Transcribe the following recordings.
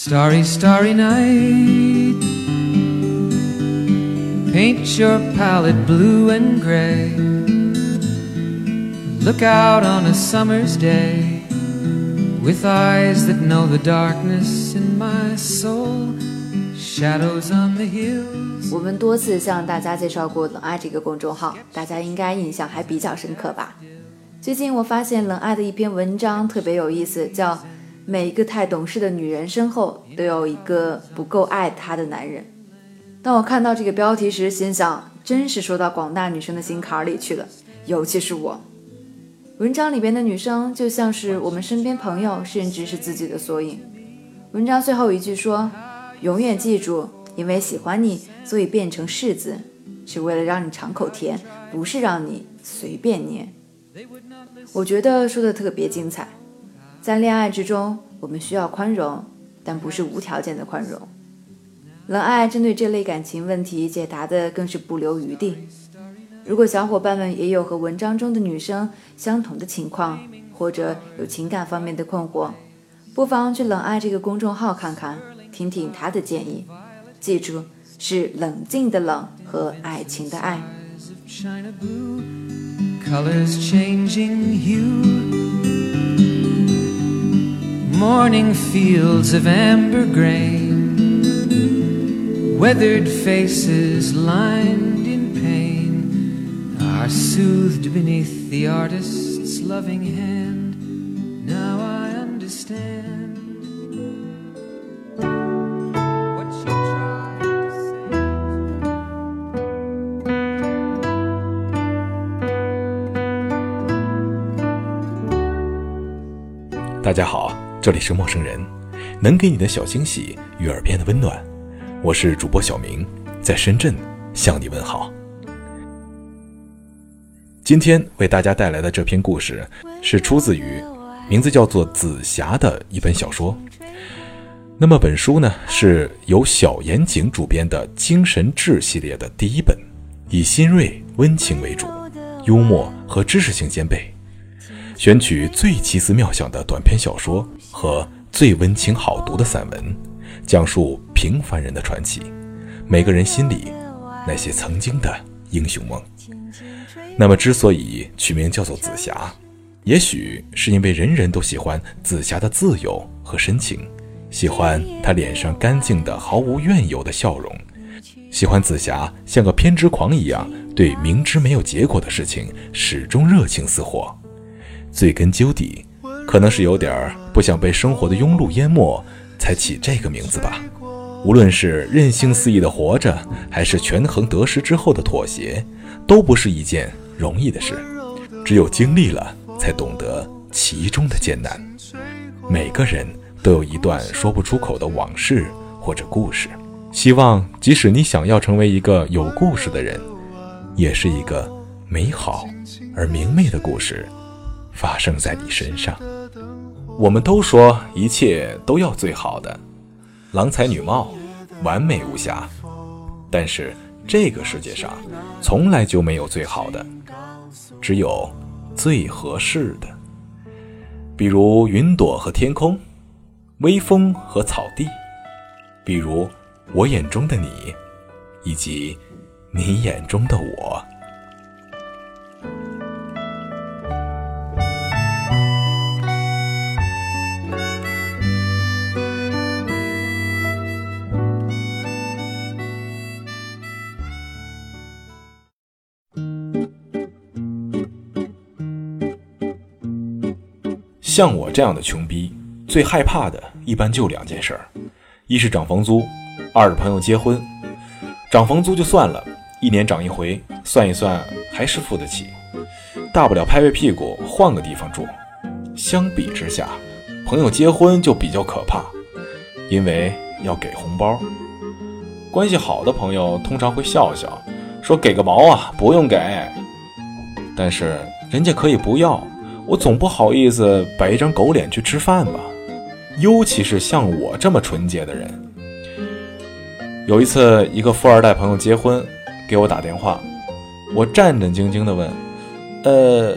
Starry, starry night. Paint your palette blue and gray. Look out on a summer's day with eyes that know the darkness in my soul. Shadows on the hills. 我们多次向大家介绍过冷爱这个公众号，大家应该印象还比较深刻吧？最近我发现冷爱的一篇文章特别有意思，叫。每一个太懂事的女人身后都有一个不够爱她的男人。当我看到这个标题时，心想，真是说到广大女生的心坎里去了，尤其是我。文章里边的女生就像是我们身边朋友，甚至是自己的缩影。文章最后一句说：“永远记住，因为喜欢你，所以变成柿子，是为了让你尝口甜，不是让你随便捏。”我觉得说的特别精彩。在恋爱之中，我们需要宽容，但不是无条件的宽容。冷爱针对这类感情问题解答的更是不留余地。如果小伙伴们也有和文章中的女生相同的情况，或者有情感方面的困惑，不妨去冷爱这个公众号看看，听听他的建议。记住，是冷静的冷和爱情的爱。morning fields of amber grain, weathered faces lined in pain, are soothed beneath the artist's loving hand. Now I understand. what she tried to say. 大家好。 这里是陌生人，能给你的小惊喜与耳边的温暖。我是主播小明，在深圳向你问好。今天为大家带来的这篇故事是出自于名字叫做《紫霞》的一本小说。那么本书呢是由小严谨主编的精神志系列的第一本，以新锐温情为主，幽默和知识性兼备。选取最奇思妙想的短篇小说和最温情好读的散文，讲述平凡人的传奇，每个人心里那些曾经的英雄梦。那么，之所以取名叫做紫霞，也许是因为人人都喜欢紫霞的自由和深情，喜欢她脸上干净的毫无怨尤的笑容，喜欢紫霞像个偏执狂一样，对明知没有结果的事情始终热情似火。追根究底，可能是有点不想被生活的庸碌淹没，才起这个名字吧。无论是任性肆意的活着，还是权衡得失之后的妥协，都不是一件容易的事。只有经历了，才懂得其中的艰难。每个人都有一段说不出口的往事或者故事。希望，即使你想要成为一个有故事的人，也是一个美好而明媚的故事。发生在你身上，我们都说一切都要最好的，郎才女貌，完美无瑕。但是这个世界上从来就没有最好的，只有最合适的。比如云朵和天空，微风和草地，比如我眼中的你，以及你眼中的我。像我这样的穷逼，最害怕的一般就两件事儿：一是涨房租，二是朋友结婚。涨房租就算了，一年涨一回，算一算还是付得起，大不了拍拍屁股换个地方住。相比之下，朋友结婚就比较可怕，因为要给红包。关系好的朋友通常会笑笑，说给个毛啊，不用给。但是人家可以不要。我总不好意思摆一张狗脸去吃饭吧，尤其是像我这么纯洁的人。有一次，一个富二代朋友结婚，给我打电话，我战战兢兢地问：“呃，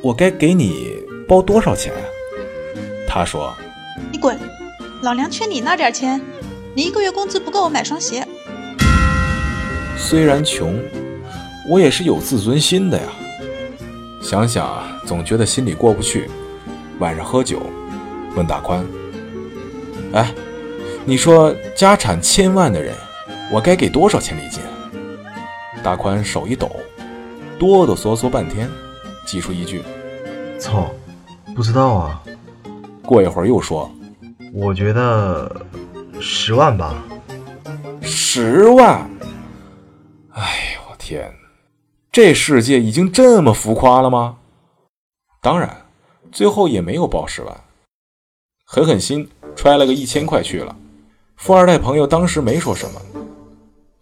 我该给你包多少钱？”他说：“你滚，老娘缺你那点钱，你一个月工资不够我买双鞋。虽然穷，我也是有自尊心的呀。想想啊，总觉得心里过不去。晚上喝酒，问大宽：“哎，你说家产千万的人，我该给多少钱礼金？”大宽手一抖，哆哆嗦嗦半天，挤出一句：“操，不知道啊。”过一会儿又说：“我觉得十万吧。”十万？哎呦我天！这世界已经这么浮夸了吗？当然，最后也没有报十万，狠狠心揣了个一千块去了。富二代朋友当时没说什么。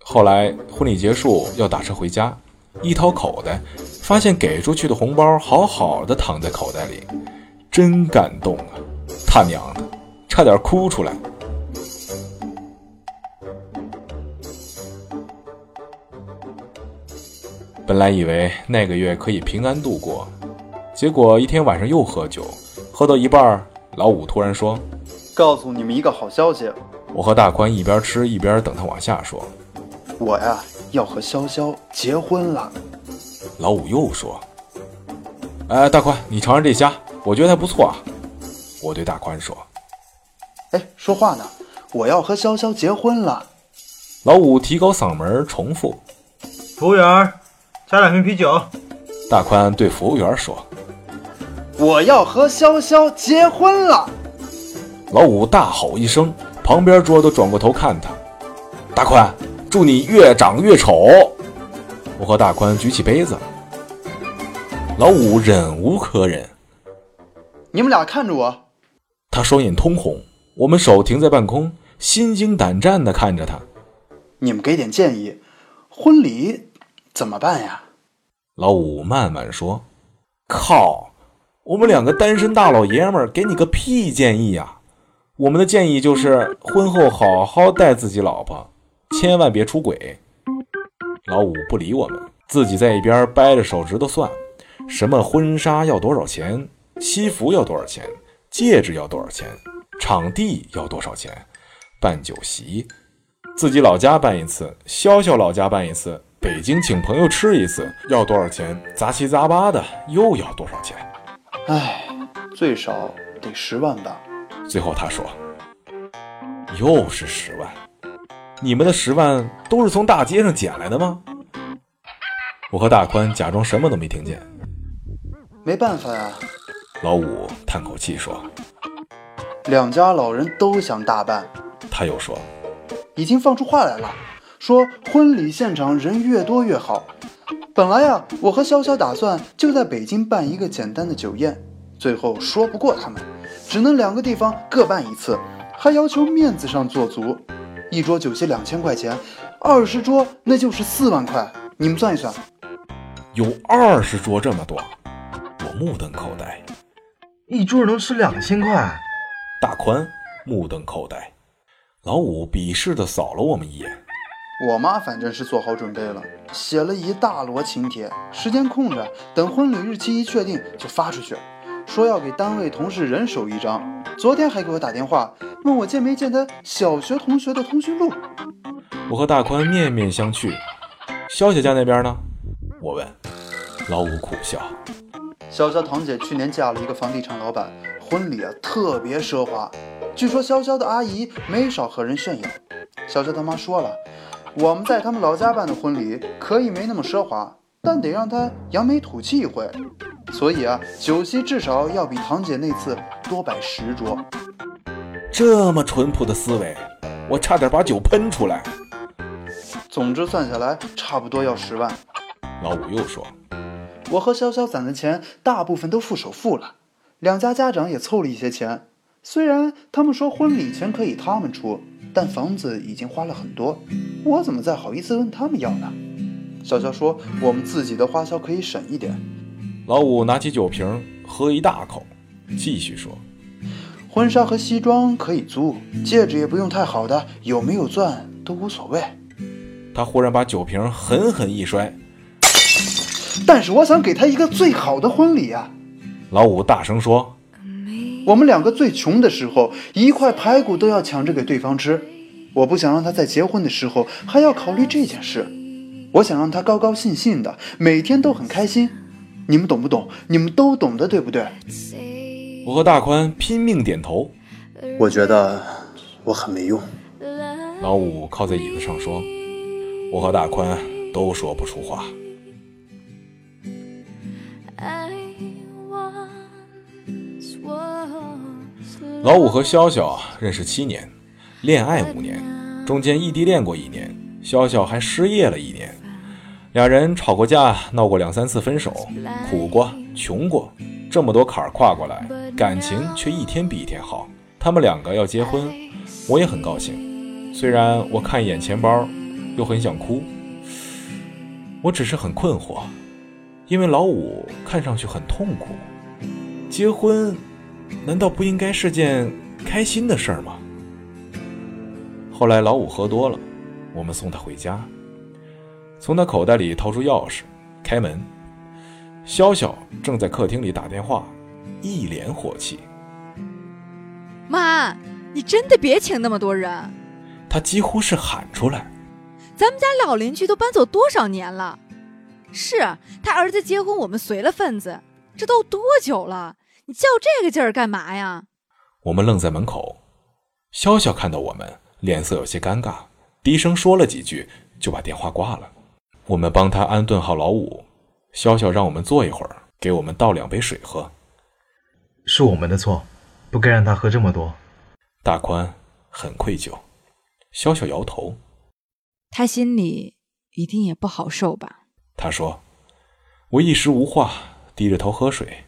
后来婚礼结束要打车回家，一掏口袋，发现给出去的红包好好的躺在口袋里，真感动啊！他娘的，差点哭出来。本来以为那个月可以平安度过，结果一天晚上又喝酒，喝到一半，老五突然说：“告诉你们一个好消息。”我和大宽一边吃一边等他往下说：“我呀，要和潇潇结婚了。”老五又说：“哎，大宽，你尝尝这虾，我觉得还不错啊。”我对大宽说：“哎，说话呢！我要和潇潇结婚了。”老五提高嗓门重复：“服务员，加两瓶啤酒。”大宽对服务员说：“我要和潇潇结婚了。”老五大吼一声，旁边桌都转过头看他：“大宽，祝你越长越丑！”我和大宽举起杯子，老五忍无可忍：“你们俩看着我！”他双眼通红，我们手停在半空，心惊胆战地看着他。你们给点建议，婚礼怎么办呀？老五慢慢说：“靠，我们两个单身大老爷们儿，给你个屁建议呀！我们的建议就是婚后好好待自己老婆，千万别出轨。”老五不理我们，自己在一边掰着手指头算，什么婚纱要多少钱，西服要多少钱。戒指要多少钱？场地要多少钱？办酒席，自己老家办一次，潇潇老家办一次，北京请朋友吃一次，要多少钱？杂七杂八的又要多少钱？唉，最少得十万吧。最后他说：“又是十万，你们的十万都是从大街上捡来的吗？”我和大宽假装什么都没听见。没办法呀。老五叹口气说：“两家老人都想大办。”他又说：“已经放出话来了，说婚礼现场人越多越好。本来呀，我和潇潇打算就在北京办一个简单的酒宴，最后说不过他们，只能两个地方各办一次，还要求面子上做足。一桌酒席两千块钱，二十桌那就是四万块，你们算一算。有二十桌这么多，我目瞪口呆。”一桌能吃两千块，大宽目瞪口呆，老五鄙视的扫了我们一眼。我妈反正是做好准备了，写了一大摞请帖，时间空着，等婚礼日期一确定就发出去，说要给单位同事人手一张。昨天还给我打电话，问我见没见他小学同学的通讯录。我和大宽面面相觑。潇潇家那边呢？我问。老五苦笑。潇潇堂姐去年嫁了一个房地产老板，婚礼啊特别奢华。据说潇潇的阿姨没少和人炫耀。潇潇他妈说了，我们在他们老家办的婚礼可以没那么奢华，但得让他扬眉吐气一回。所以啊，酒席至少要比堂姐那次多摆十桌。这么淳朴的思维，我差点把酒喷出来。总之算下来，差不多要十万。老五又说。我和潇潇攒的钱大部分都付首付了，两家家长也凑了一些钱。虽然他们说婚礼钱可以他们出，但房子已经花了很多，我怎么再好意思问他们要呢？潇潇说我们自己的花销可以省一点。老五拿起酒瓶喝一大口，继续说：“婚纱和西装可以租，戒指也不用太好的，有没有钻都无所谓。”他忽然把酒瓶狠狠一摔。但是我想给他一个最好的婚礼啊！老五大声说：“我们两个最穷的时候，一块排骨都要抢着给对方吃。我不想让他在结婚的时候还要考虑这件事，我想让他高高兴兴的，每天都很开心。你们懂不懂？你们都懂的，对不对？我和大宽拼命点头。我觉得我很没用。老五靠在椅子上说：“我和大宽都说不出话。”老五和潇潇认识七年，恋爱五年，中间异地恋过一年，潇潇还失业了一年。俩人吵过架，闹过两三次分手，苦过，穷过，这么多坎儿跨过来，感情却一天比一天好。他们两个要结婚，我也很高兴。虽然我看一眼钱包，又很想哭。我只是很困惑，因为老五看上去很痛苦。结婚，难道不应该是件开心的事儿吗？后来老五喝多了，我们送他回家。从他口袋里掏出钥匙，开门。潇潇正在客厅里打电话，一脸火气。妈，你真的别请那么多人！他几乎是喊出来。咱们家老邻居都搬走多少年了？是他儿子结婚，我们随了份子，这都多久了？你较这个劲儿干嘛呀？我们愣在门口。潇潇看到我们，脸色有些尴尬，低声说了几句，就把电话挂了。我们帮他安顿好老五，潇潇让我们坐一会儿，给我们倒两杯水喝。是我们的错，不该让他喝这么多。大宽很愧疚，潇潇摇头。他心里一定也不好受吧？他说：“我一时无话，低着头喝水。”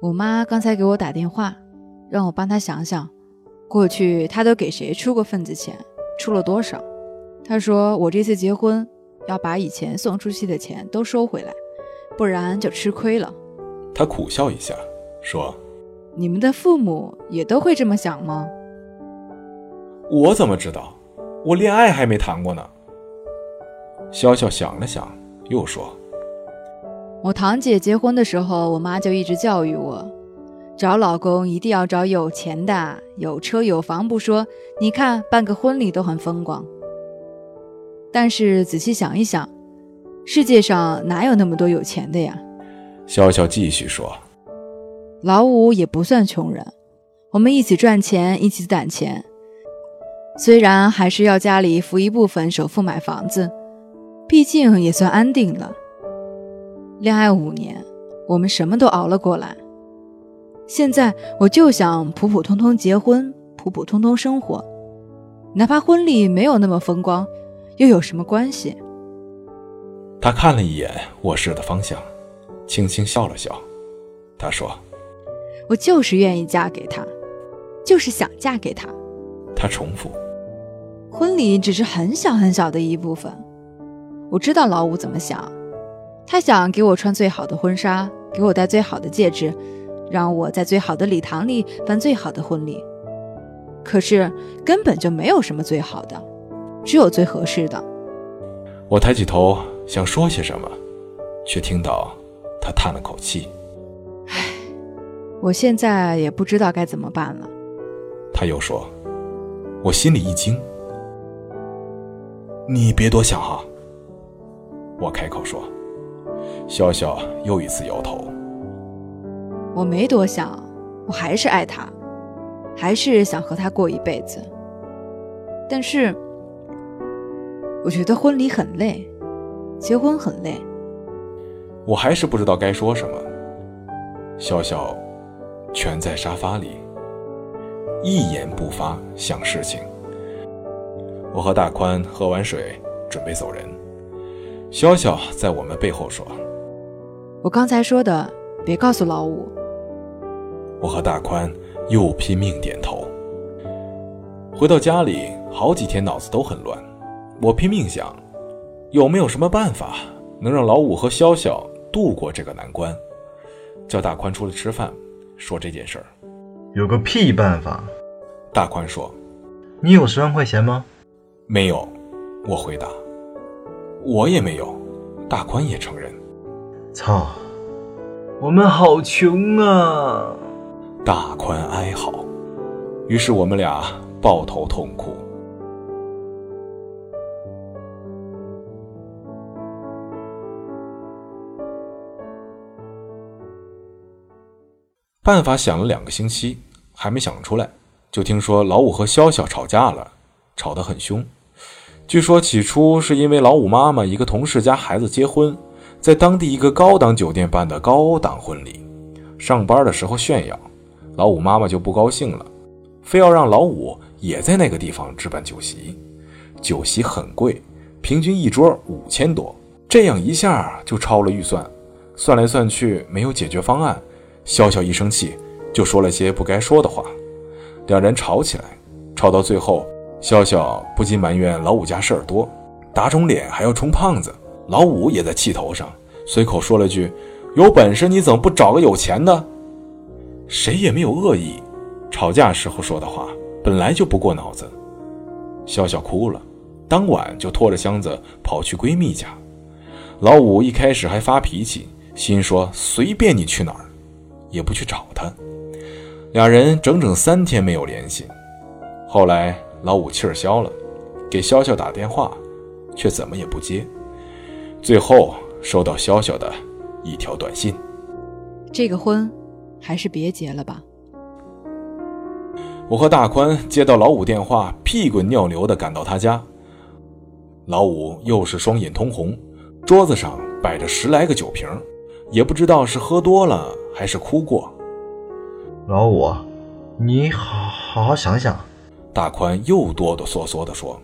我妈刚才给我打电话，让我帮她想想，过去她都给谁出过份子钱，出了多少。她说我这次结婚。要把以前送出去的钱都收回来，不然就吃亏了。她苦笑一下，说：“你们的父母也都会这么想吗？”我怎么知道？我恋爱还没谈过呢。潇潇想了想，又说：“我堂姐结婚的时候，我妈就一直教育我，找老公一定要找有钱的，有车有房不说，你看办个婚礼都很风光。”但是仔细想一想，世界上哪有那么多有钱的呀？笑笑继续说：“老五也不算穷人，我们一起赚钱，一起攒钱。虽然还是要家里付一部分首付买房子，毕竟也算安定了。恋爱五年，我们什么都熬了过来。现在我就想普普通通结婚，普普通通生活，哪怕婚礼没有那么风光。”又有什么关系？他看了一眼卧室的方向，轻轻笑了笑。他说：“我就是愿意嫁给他，就是想嫁给他。”他重复：“婚礼只是很小很小的一部分。我知道老五怎么想，他想给我穿最好的婚纱，给我戴最好的戒指，让我在最好的礼堂里办最好的婚礼。可是根本就没有什么最好的。”只有最合适的。我抬起头想说些什么，却听到他叹了口气：“唉，我现在也不知道该怎么办了。”他又说：“我心里一惊，你别多想哈。”我开口说，潇潇又一次摇头：“我没多想，我还是爱他，还是想和他过一辈子。但是……”我觉得婚礼很累，结婚很累。我还是不知道该说什么。笑笑蜷在沙发里，一言不发，想事情。我和大宽喝完水，准备走人。潇潇在我们背后说：“我刚才说的，别告诉老五。”我和大宽又拼命点头。回到家里，好几天脑子都很乱。我拼命想，有没有什么办法能让老五和潇潇度过这个难关？叫大宽出来吃饭，说这件事儿。有个屁办法！大宽说：“你有十万块钱吗？”没有，我回答。我也没有，大宽也承认。操，我们好穷啊！大宽哀嚎。于是我们俩抱头痛哭。办法想了两个星期，还没想出来，就听说老五和潇潇吵架了，吵得很凶。据说起初是因为老五妈妈一个同事家孩子结婚，在当地一个高档酒店办的高档婚礼，上班的时候炫耀，老五妈妈就不高兴了，非要让老五也在那个地方置办酒席。酒席很贵，平均一桌五千多，这样一下就超了预算，算来算去没有解决方案。潇潇一生气，就说了些不该说的话，两人吵起来，吵到最后，潇潇不禁埋怨老五家事儿多，打肿脸还要充胖子。老五也在气头上，随口说了句：“有本事你怎么不找个有钱的？”谁也没有恶意，吵架时候说的话本来就不过脑子。笑笑哭了，当晚就拖着箱子跑去闺蜜家。老五一开始还发脾气，心说随便你去哪儿。也不去找他，俩人整整三天没有联系。后来老五气儿消了，给潇潇打电话，却怎么也不接。最后收到潇潇的一条短信：“这个婚还是别结了吧。”我和大宽接到老五电话，屁滚尿流的赶到他家。老五又是双眼通红，桌子上摆着十来个酒瓶，也不知道是喝多了。还是哭过，老五，你好好好想想。大宽又哆哆嗦嗦地说。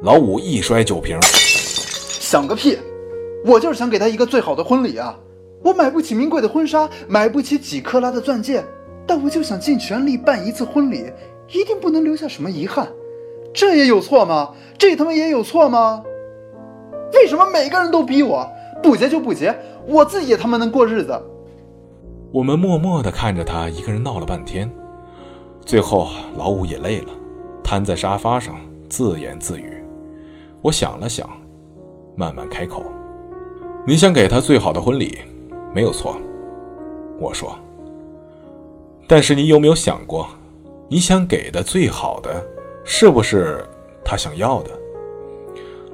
老五一摔酒瓶，想个屁！我就是想给他一个最好的婚礼啊！我买不起名贵的婚纱，买不起几克拉的钻戒，但我就想尽全力办一次婚礼，一定不能留下什么遗憾。这也有错吗？这他妈也有错吗？为什么每个人都逼我不结就不结，我自己他妈能过日子？我们默默地看着他一个人闹了半天，最后老五也累了，瘫在沙发上自言自语。我想了想，慢慢开口：“你想给他最好的婚礼，没有错。”我说：“但是你有没有想过，你想给的最好的，是不是他想要的？”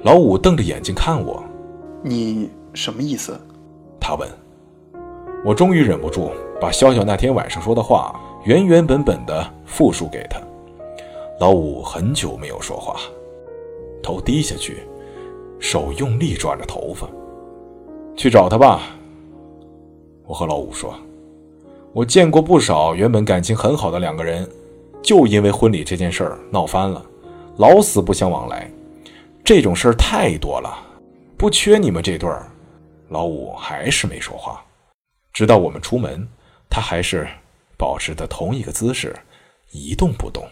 老五瞪着眼睛看我：“你什么意思？”他问。我终于忍不住，把潇潇那天晚上说的话原原本本的复述给他。老五很久没有说话，头低下去，手用力抓着头发。去找他吧。我和老五说，我见过不少原本感情很好的两个人，就因为婚礼这件事儿闹翻了，老死不相往来。这种事儿太多了，不缺你们这对儿。老五还是没说话。直到我们出门，他还是保持的同一个姿势，一动不动。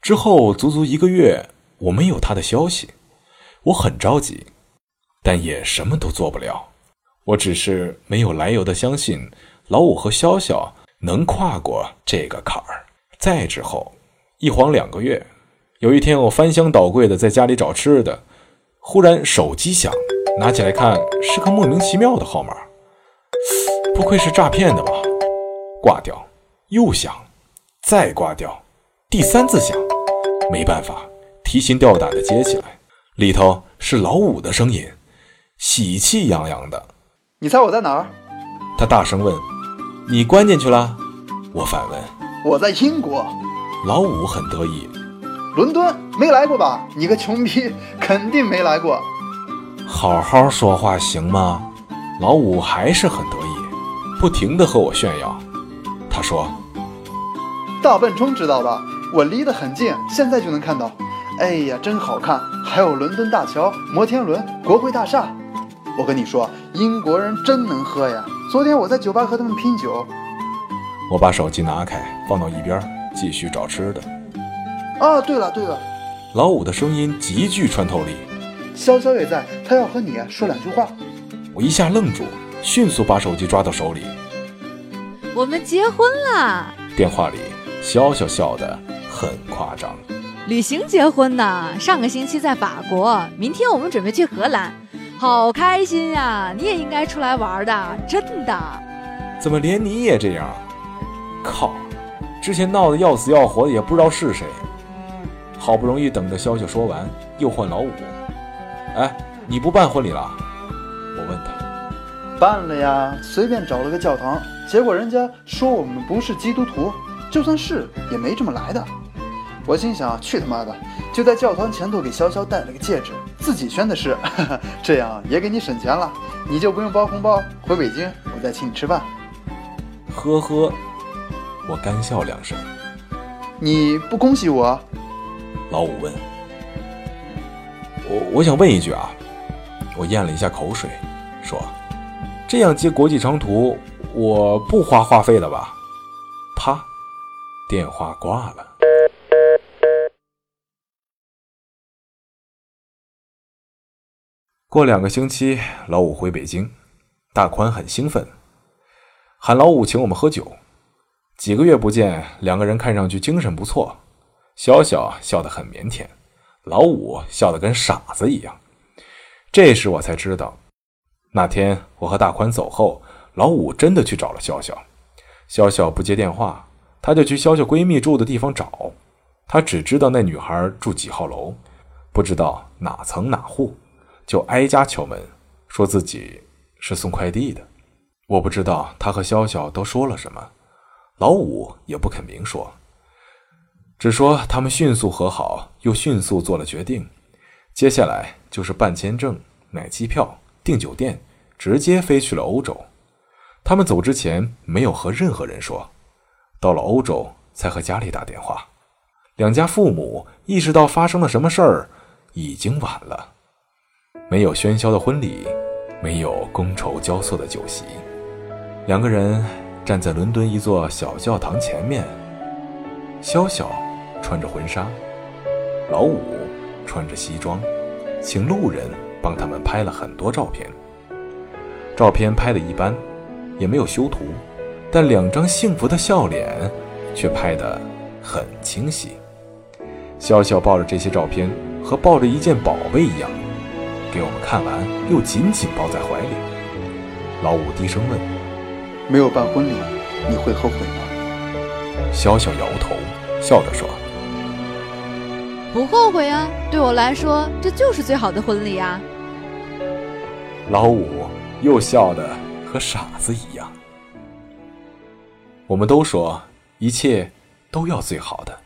之后足足一个月，我没有他的消息，我很着急，但也什么都做不了。我只是没有来由的相信老五和潇潇能跨过这个坎儿。再之后，一晃两个月，有一天我翻箱倒柜的在家里找吃的，忽然手机响，拿起来看，是个莫名其妙的号码。不愧是诈骗的吧？挂掉，又响，再挂掉，第三次响，没办法，提心吊胆的接起来，里头是老五的声音，喜气洋洋的。你猜我在哪儿？他大声问。你关进去了？我反问。我在英国。老五很得意。伦敦没来过吧？你个穷逼，肯定没来过。好好说话行吗？老五还是很得意。不停地和我炫耀，他说：“大笨钟知道吧？我离得很近，现在就能看到。哎呀，真好看！还有伦敦大桥、摩天轮、国会大厦。我跟你说，英国人真能喝呀！昨天我在酒吧和他们拼酒。”我把手机拿开，放到一边，继续找吃的。啊，对了对了，老五的声音极具穿透力。潇潇也在，他要和你说两句话。我一下愣住。迅速把手机抓到手里，我们结婚了。电话里，潇潇笑得很夸张。旅行结婚呢？上个星期在法国，明天我们准备去荷兰，好开心呀！你也应该出来玩的，真的。怎么连你也这样？靠！之前闹得要死要活的，也不知道是谁。好不容易等着潇潇说完，又换老五。哎，你不办婚礼了？我问他。办了呀，随便找了个教堂，结果人家说我们不是基督徒，就算是也没这么来的。我心想，去他妈的！就在教堂前头给潇潇戴了个戒指，自己宣的誓，这样也给你省钱了，你就不用包红包，回北京我再请你吃饭。呵呵，我干笑两声。你不恭喜我？老五问。我我想问一句啊，我咽了一下口水，说：“这样接国际长途，我不花话费了吧？”啪，电话挂了。过两个星期，老五回北京，大宽很兴奋，喊老五请我们喝酒。几个月不见，两个人看上去精神不错。小小笑得很腼腆，老五笑得跟傻子一样。这时我才知道，那天我和大宽走后，老五真的去找了笑笑。笑笑不接电话，他就去笑笑闺蜜住的地方找。他只知道那女孩住几号楼，不知道哪层哪户。就挨家敲门，说自己是送快递的。我不知道他和潇潇都说了什么，老五也不肯明说，只说他们迅速和好，又迅速做了决定。接下来就是办签证、买机票、订酒店，直接飞去了欧洲。他们走之前没有和任何人说，到了欧洲才和家里打电话。两家父母意识到发生了什么事儿，已经晚了。没有喧嚣的婚礼，没有觥筹交错的酒席，两个人站在伦敦一座小教堂前面。潇潇穿着婚纱，老五穿着西装，请路人帮他们拍了很多照片。照片拍的一般，也没有修图，但两张幸福的笑脸却拍得很清晰。潇潇抱着这些照片，和抱着一件宝贝一样。给我们看完，又紧紧抱在怀里。老五低声问：“没有办婚礼，你会后悔吗？”潇潇摇头，笑着说：“不后悔啊，对我来说，这就是最好的婚礼啊。”老五又笑得和傻子一样。我们都说一切都要最好的，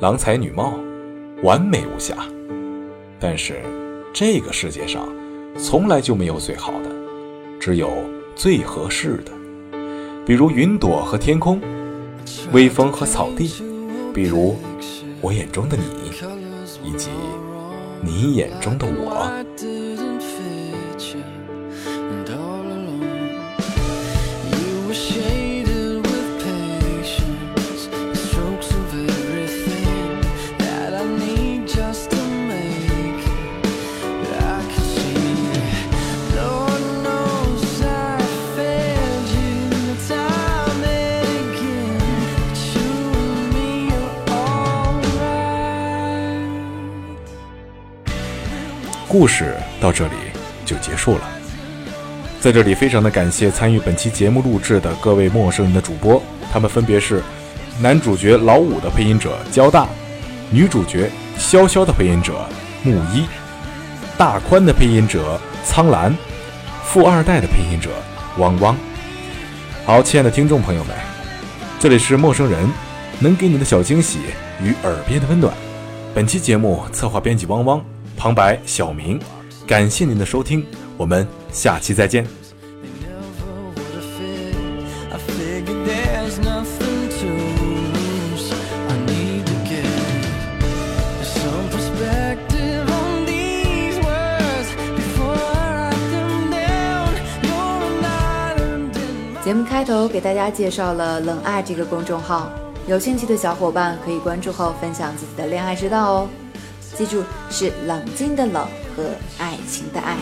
郎才女貌，完美无瑕，但是。这个世界上，从来就没有最好的，只有最合适的。比如云朵和天空，微风和草地，比如我眼中的你，以及你眼中的我。故事到这里就结束了。在这里，非常的感谢参与本期节目录制的各位陌生人的主播，他们分别是男主角老五的配音者焦大，女主角潇潇的配音者木一，大宽的配音者苍兰，富二代的配音者汪汪。好，亲爱的听众朋友们，这里是陌生人，能给你的小惊喜与耳边的温暖。本期节目策划编辑汪汪。旁白小明，感谢您的收听，我们下期再见。节目开头给大家介绍了“冷爱”这个公众号，有兴趣的小伙伴可以关注后分享自己的恋爱之道哦。记住，是冷静的冷和爱情的爱。